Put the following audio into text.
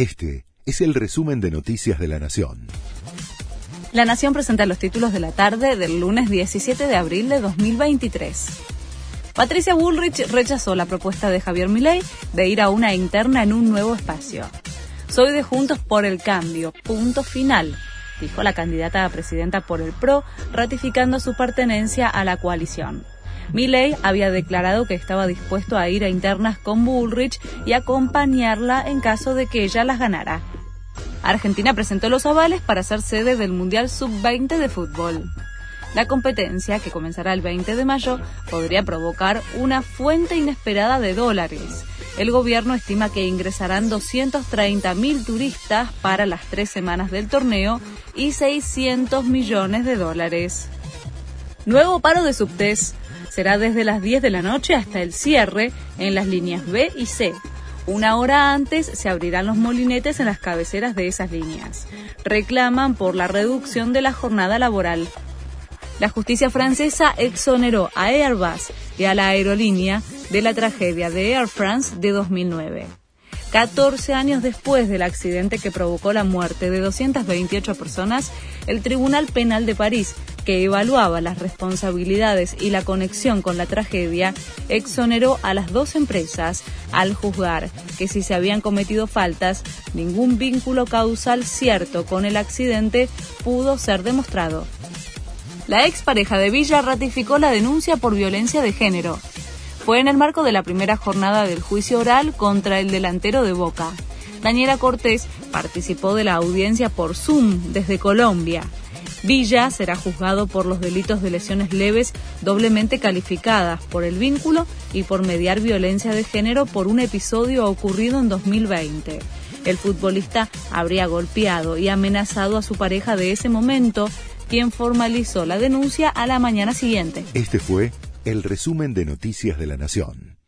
Este es el resumen de Noticias de la Nación. La Nación presenta los títulos de la tarde del lunes 17 de abril de 2023. Patricia Bullrich rechazó la propuesta de Javier Milei de ir a una interna en un nuevo espacio. Soy de Juntos por el Cambio, punto final, dijo la candidata a presidenta por el PRO, ratificando su pertenencia a la coalición. Milley había declarado que estaba dispuesto a ir a internas con Bullrich y acompañarla en caso de que ella las ganara. Argentina presentó los avales para ser sede del Mundial Sub-20 de fútbol. La competencia, que comenzará el 20 de mayo, podría provocar una fuente inesperada de dólares. El gobierno estima que ingresarán 230.000 turistas para las tres semanas del torneo y 600 millones de dólares. Nuevo paro de subtes será desde las 10 de la noche hasta el cierre en las líneas B y C. Una hora antes se abrirán los molinetes en las cabeceras de esas líneas. Reclaman por la reducción de la jornada laboral. La justicia francesa exoneró a Airbus y a la aerolínea de la tragedia de Air France de 2009. 14 años después del accidente que provocó la muerte de 228 personas, el Tribunal Penal de París, que evaluaba las responsabilidades y la conexión con la tragedia, exoneró a las dos empresas al juzgar que si se habían cometido faltas, ningún vínculo causal cierto con el accidente pudo ser demostrado. La expareja de Villa ratificó la denuncia por violencia de género fue en el marco de la primera jornada del juicio oral contra el delantero de Boca. Daniela Cortés participó de la audiencia por Zoom desde Colombia. Villa será juzgado por los delitos de lesiones leves doblemente calificadas por el vínculo y por mediar violencia de género por un episodio ocurrido en 2020. El futbolista habría golpeado y amenazado a su pareja de ese momento, quien formalizó la denuncia a la mañana siguiente. Este fue el resumen de Noticias de la Nación.